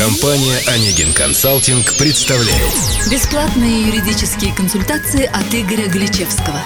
Компания «Онегин Консалтинг» представляет Бесплатные юридические консультации от Игоря Гличевского.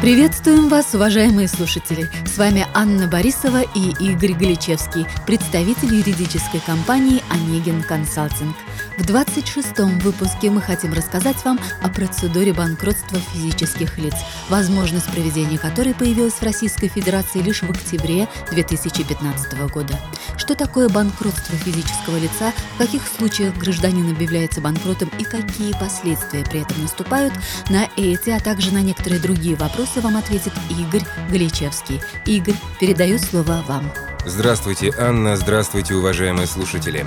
Приветствуем вас, уважаемые слушатели! С вами Анна Борисова и Игорь Гличевский, представитель юридической компании «Онегин Консалтинг». В 26-м выпуске мы хотим рассказать вам о процедуре банкротства физических лиц, возможность проведения которой появилась в Российской Федерации лишь в октябре 2015 года. Что такое банкротство физического лица, в каких случаях гражданин объявляется банкротом и какие последствия при этом наступают, на эти, а также на некоторые другие вопросы вам ответит Игорь Галичевский. Игорь, передаю слово вам. Здравствуйте, Анна, здравствуйте, уважаемые слушатели.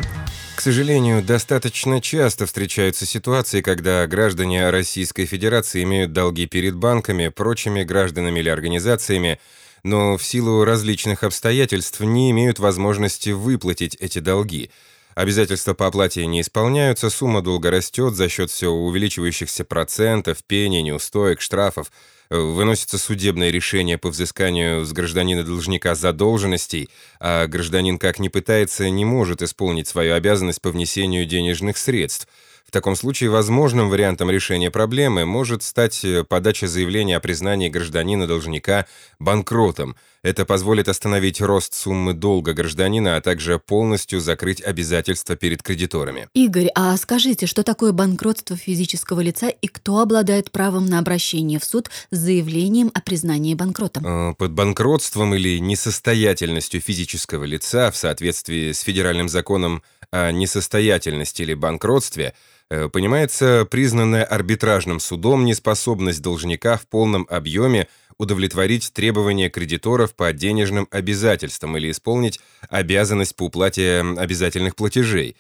К сожалению, достаточно часто встречаются ситуации, когда граждане Российской Федерации имеют долги перед банками, прочими гражданами или организациями, но в силу различных обстоятельств не имеют возможности выплатить эти долги. Обязательства по оплате не исполняются, сумма долга растет за счет все увеличивающихся процентов, пений, неустоек, штрафов – выносится судебное решение по взысканию с гражданина-должника задолженностей, а гражданин как ни пытается, не может исполнить свою обязанность по внесению денежных средств – в таком случае возможным вариантом решения проблемы может стать э, подача заявления о признании гражданина-должника банкротом. Это позволит остановить рост суммы долга гражданина, а также полностью закрыть обязательства перед кредиторами. Игорь, а скажите, что такое банкротство физического лица и кто обладает правом на обращение в суд с заявлением о признании банкротом? Э, под банкротством или несостоятельностью физического лица в соответствии с федеральным законом о несостоятельности или банкротстве – понимается признанная арбитражным судом неспособность должника в полном объеме удовлетворить требования кредиторов по денежным обязательствам или исполнить обязанность по уплате обязательных платежей.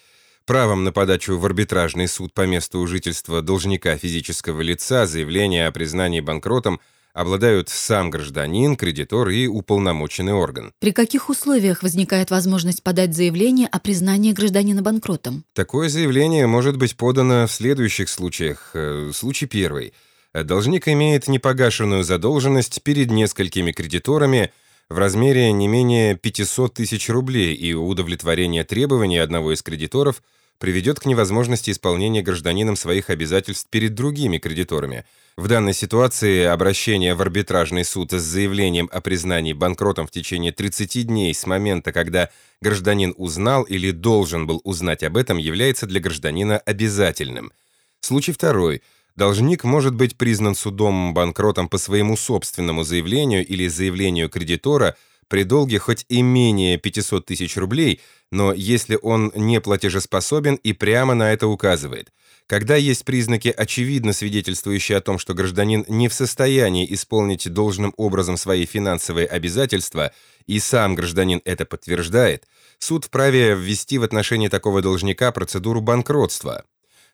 Правом на подачу в арбитражный суд по месту жительства должника физического лица заявление о признании банкротом – обладают сам гражданин, кредитор и уполномоченный орган. При каких условиях возникает возможность подать заявление о признании гражданина банкротом? Такое заявление может быть подано в следующих случаях. Э, случай первый. Должник имеет непогашенную задолженность перед несколькими кредиторами в размере не менее 500 тысяч рублей, и удовлетворение требований одного из кредиторов приведет к невозможности исполнения гражданином своих обязательств перед другими кредиторами – в данной ситуации обращение в арбитражный суд с заявлением о признании банкротом в течение 30 дней с момента, когда гражданин узнал или должен был узнать об этом, является для гражданина обязательным. Случай второй. Должник может быть признан судом банкротом по своему собственному заявлению или заявлению кредитора при долге хоть и менее 500 тысяч рублей, но если он не платежеспособен и прямо на это указывает – когда есть признаки, очевидно свидетельствующие о том, что гражданин не в состоянии исполнить должным образом свои финансовые обязательства, и сам гражданин это подтверждает, суд вправе ввести в отношении такого должника процедуру банкротства.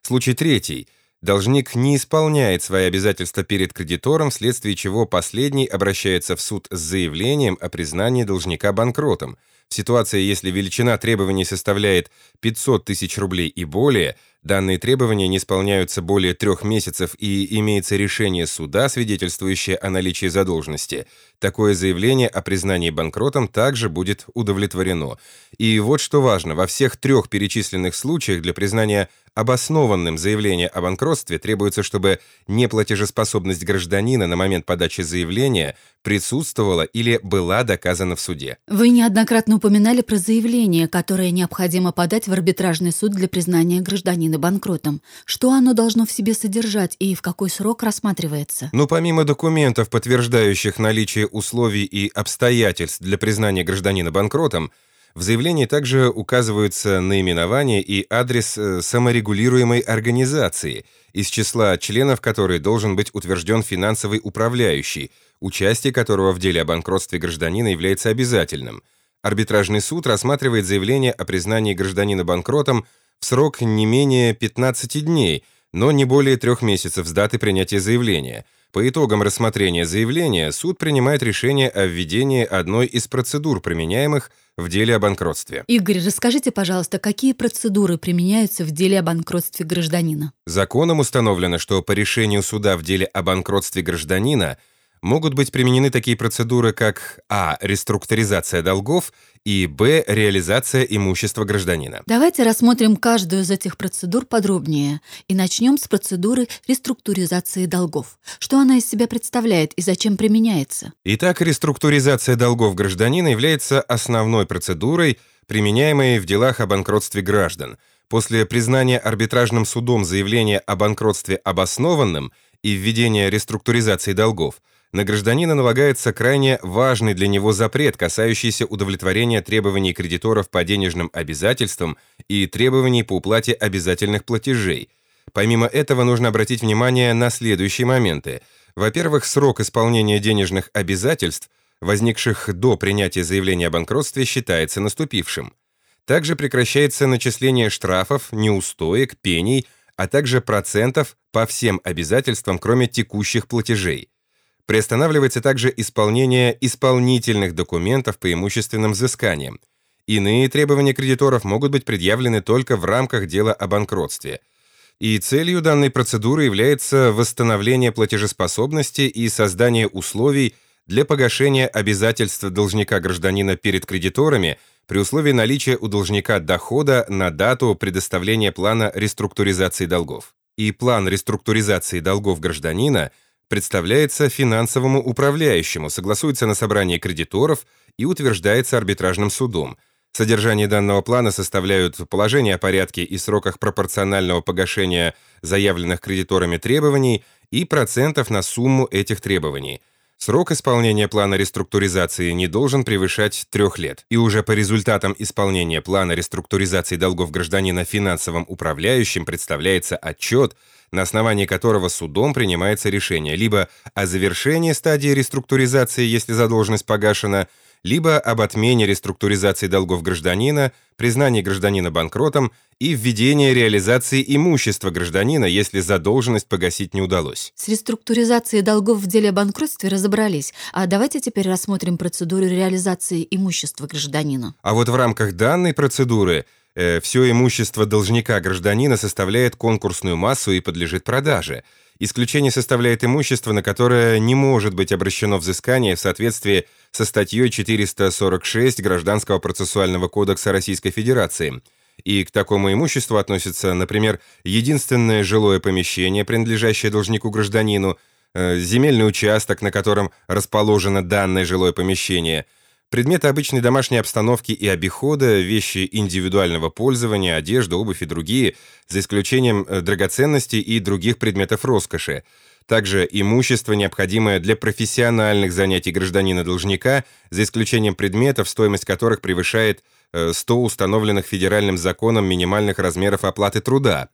Случай третий. Должник не исполняет свои обязательства перед кредитором, вследствие чего последний обращается в суд с заявлением о признании должника банкротом. В ситуации, если величина требований составляет 500 тысяч рублей и более, Данные требования не исполняются более трех месяцев и имеется решение суда, свидетельствующее о наличии задолженности. Такое заявление о признании банкротом также будет удовлетворено. И вот что важно, во всех трех перечисленных случаях для признания обоснованным заявление о банкротстве требуется, чтобы неплатежеспособность гражданина на момент подачи заявления присутствовала или была доказана в суде. Вы неоднократно упоминали про заявление, которое необходимо подать в арбитражный суд для признания гражданина банкротом. Что оно должно в себе содержать и в какой срок рассматривается? Ну, помимо документов, подтверждающих наличие условий и обстоятельств для признания гражданина банкротом, в заявлении также указываются наименование и адрес э, саморегулируемой организации, из числа членов которой должен быть утвержден финансовый управляющий, участие которого в деле о банкротстве гражданина является обязательным. Арбитражный суд рассматривает заявление о признании гражданина банкротом в срок не менее 15 дней, но не более трех месяцев с даты принятия заявления – по итогам рассмотрения заявления суд принимает решение о введении одной из процедур, применяемых в деле о банкротстве. Игорь, расскажите, пожалуйста, какие процедуры применяются в деле о банкротстве гражданина? Законом установлено, что по решению суда в деле о банкротстве гражданина могут быть применены такие процедуры, как а. реструктуризация долгов и б. реализация имущества гражданина. Давайте рассмотрим каждую из этих процедур подробнее и начнем с процедуры реструктуризации долгов. Что она из себя представляет и зачем применяется? Итак, реструктуризация долгов гражданина является основной процедурой, применяемой в делах о банкротстве граждан. После признания арбитражным судом заявления о банкротстве обоснованным и введения реструктуризации долгов – на гражданина налагается крайне важный для него запрет, касающийся удовлетворения требований кредиторов по денежным обязательствам и требований по уплате обязательных платежей. Помимо этого нужно обратить внимание на следующие моменты. Во-первых, срок исполнения денежных обязательств, возникших до принятия заявления о банкротстве, считается наступившим. Также прекращается начисление штрафов, неустоек, пений, а также процентов по всем обязательствам, кроме текущих платежей. Приостанавливается также исполнение исполнительных документов по имущественным взысканиям. Иные требования кредиторов могут быть предъявлены только в рамках дела о банкротстве. И целью данной процедуры является восстановление платежеспособности и создание условий для погашения обязательств должника-гражданина перед кредиторами при условии наличия у должника дохода на дату предоставления плана реструктуризации долгов. И план реструктуризации долгов гражданина – представляется финансовому управляющему, согласуется на собрании кредиторов и утверждается арбитражным судом. Содержание данного плана составляют положение о порядке и сроках пропорционального погашения заявленных кредиторами требований и процентов на сумму этих требований. Срок исполнения плана реструктуризации не должен превышать трех лет, и уже по результатам исполнения плана реструктуризации долгов гражданина финансовым управляющим представляется отчет, на основании которого судом принимается решение либо о завершении стадии реструктуризации, если задолженность погашена, либо об отмене реструктуризации долгов гражданина, признании гражданина банкротом и введении реализации имущества гражданина, если задолженность погасить не удалось. С реструктуризацией долгов в деле о банкротстве разобрались, а давайте теперь рассмотрим процедуру реализации имущества гражданина. А вот в рамках данной процедуры э, все имущество должника гражданина составляет конкурсную массу и подлежит продаже. Исключение составляет имущество, на которое не может быть обращено взыскание в соответствии со статьей 446 Гражданского процессуального кодекса Российской Федерации. И к такому имуществу относятся, например, единственное жилое помещение, принадлежащее должнику-гражданину, э, земельный участок, на котором расположено данное жилое помещение – Предметы обычной домашней обстановки и обихода, вещи индивидуального пользования, одежда, обувь и другие, за исключением э, драгоценностей и других предметов роскоши. Также имущество, необходимое для профессиональных занятий гражданина-должника, за исключением предметов, стоимость которых превышает 100 э, установленных федеральным законом минимальных размеров оплаты труда.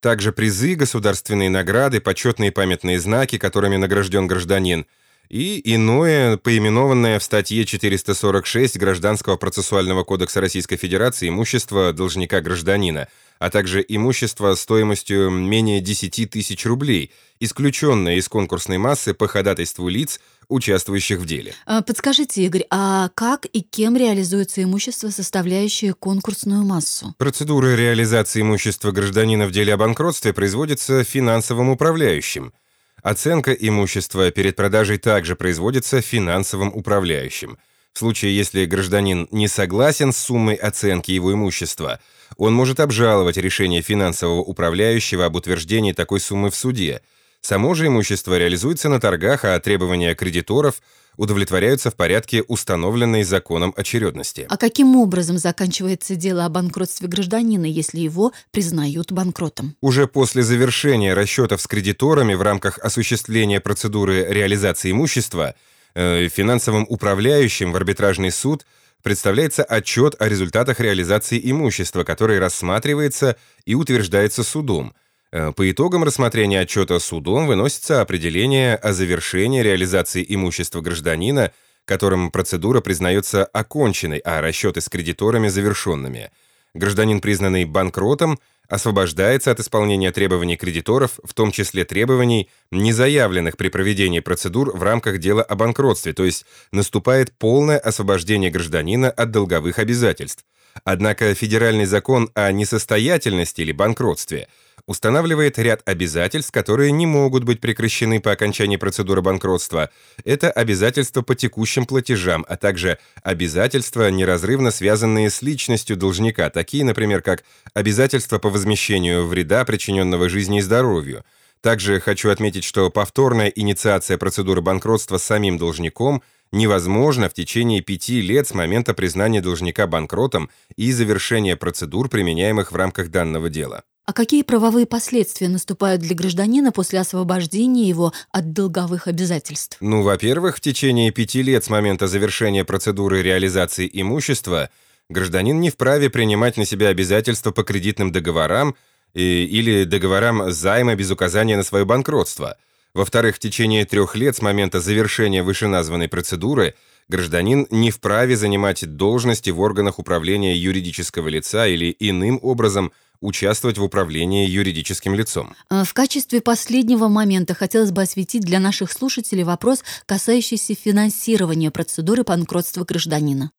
Также призы, государственные награды, почетные памятные знаки, которыми награжден гражданин – и иное, поименованное в статье 446 Гражданского процессуального кодекса Российской Федерации имущество должника-гражданина, а также имущество стоимостью менее 10 тысяч рублей, исключенное из конкурсной массы по ходатайству лиц, участвующих в деле. А, подскажите, Игорь, а как и кем реализуется имущество, составляющее конкурсную массу? Процедура реализации имущества гражданина в деле о банкротстве производится финансовым управляющим – Оценка имущества перед продажей также производится финансовым управляющим. В случае, если гражданин не согласен с суммой оценки его имущества, он может обжаловать решение финансового управляющего об утверждении такой суммы в суде. Само же имущество реализуется на торгах, а требования кредиторов удовлетворяются в порядке установленной законом очередности. А каким образом заканчивается дело о банкротстве гражданина, если его признают банкротом? Уже после завершения расчетов с кредиторами в рамках осуществления процедуры реализации имущества э, финансовым управляющим в арбитражный суд представляется отчет о результатах реализации имущества, который рассматривается и утверждается судом – по итогам рассмотрения отчета судом выносится определение о завершении реализации имущества гражданина, которым процедура признается оконченной, а расчеты с кредиторами завершенными. Гражданин, признанный банкротом, освобождается от исполнения требований кредиторов, в том числе требований, не заявленных при проведении процедур в рамках дела о банкротстве, то есть наступает полное освобождение гражданина от долговых обязательств. Однако федеральный закон о несостоятельности или банкротстве – устанавливает ряд обязательств, которые не могут быть прекращены по окончании процедуры банкротства. Это обязательства по текущим платежам, а также обязательства, неразрывно связанные с личностью должника, такие, например, как обязательства по возмещению вреда, причиненного жизни и здоровью. Также хочу отметить, что повторная инициация процедуры банкротства самим должником невозможна в течение пяти лет с момента признания должника банкротом и завершения процедур, применяемых в рамках данного дела. А какие правовые последствия наступают для гражданина после освобождения его от долговых обязательств? Ну, во-первых, в течение пяти лет с момента завершения процедуры реализации имущества гражданин не вправе принимать на себя обязательства по кредитным договорам и, или договорам займа без указания на свое банкротство. Во-вторых, в течение трех лет с момента завершения вышеназванной процедуры гражданин не вправе занимать должности в органах управления юридического лица или иным образом – участвовать в управлении юридическим лицом. Э, в качестве последнего момента хотелось бы осветить для наших слушателей вопрос, касающийся финансирования процедуры банкротства гражданина.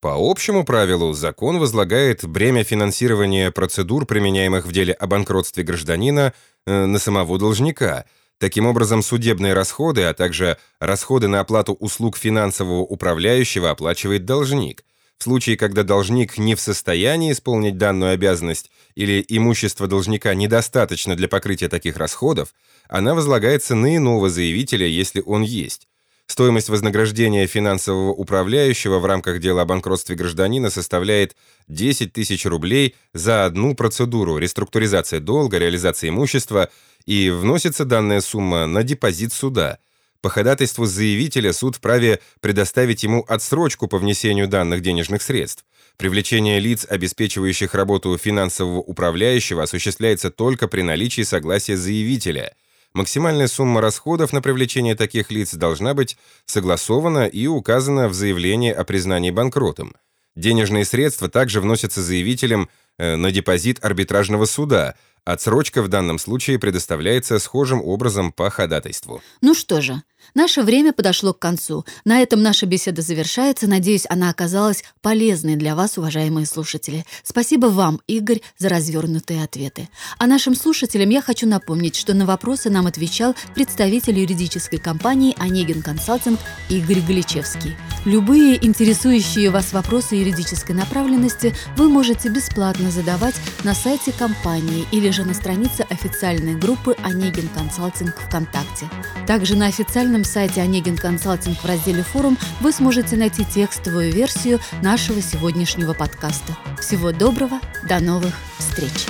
По общему правилу, закон возлагает бремя финансирования процедур, применяемых в деле о банкротстве гражданина, э, на самого должника. Таким образом, судебные расходы, а также расходы на оплату услуг финансового управляющего оплачивает должник – в случае, когда должник не в состоянии исполнить данную обязанность или имущество должника недостаточно для покрытия таких расходов, она возлагается на иного заявителя, если он есть. Стоимость вознаграждения финансового управляющего в рамках дела о банкротстве гражданина составляет 10 тысяч рублей за одну процедуру реструктуризация долга, реализация имущества, и вносится данная сумма на депозит суда – по ходатайству заявителя суд вправе предоставить ему отсрочку по внесению данных денежных средств. Привлечение лиц, обеспечивающих работу финансового управляющего, осуществляется только при наличии согласия заявителя. Максимальная сумма расходов на привлечение таких лиц должна быть согласована и указана в заявлении о признании банкротом. Денежные средства также вносятся заявителем э, на депозит арбитражного суда – Отсрочка в данном случае предоставляется схожим образом по ходатайству. Ну что же, наше время подошло к концу. На этом наша беседа завершается. Надеюсь, она оказалась полезной для вас, уважаемые слушатели. Спасибо вам, Игорь, за развернутые ответы. А нашим слушателям я хочу напомнить, что на вопросы нам отвечал представитель юридической компании «Онегин Консалтинг» Игорь Галичевский. Любые интересующие вас вопросы юридической направленности вы можете бесплатно задавать на сайте компании или же на странице официальной группы «Онегин Консалтинг» ВКонтакте. Также на официальном сайте «Онегин Консалтинг» в разделе «Форум» вы сможете найти текстовую версию нашего сегодняшнего подкаста. Всего доброго, до новых встреч!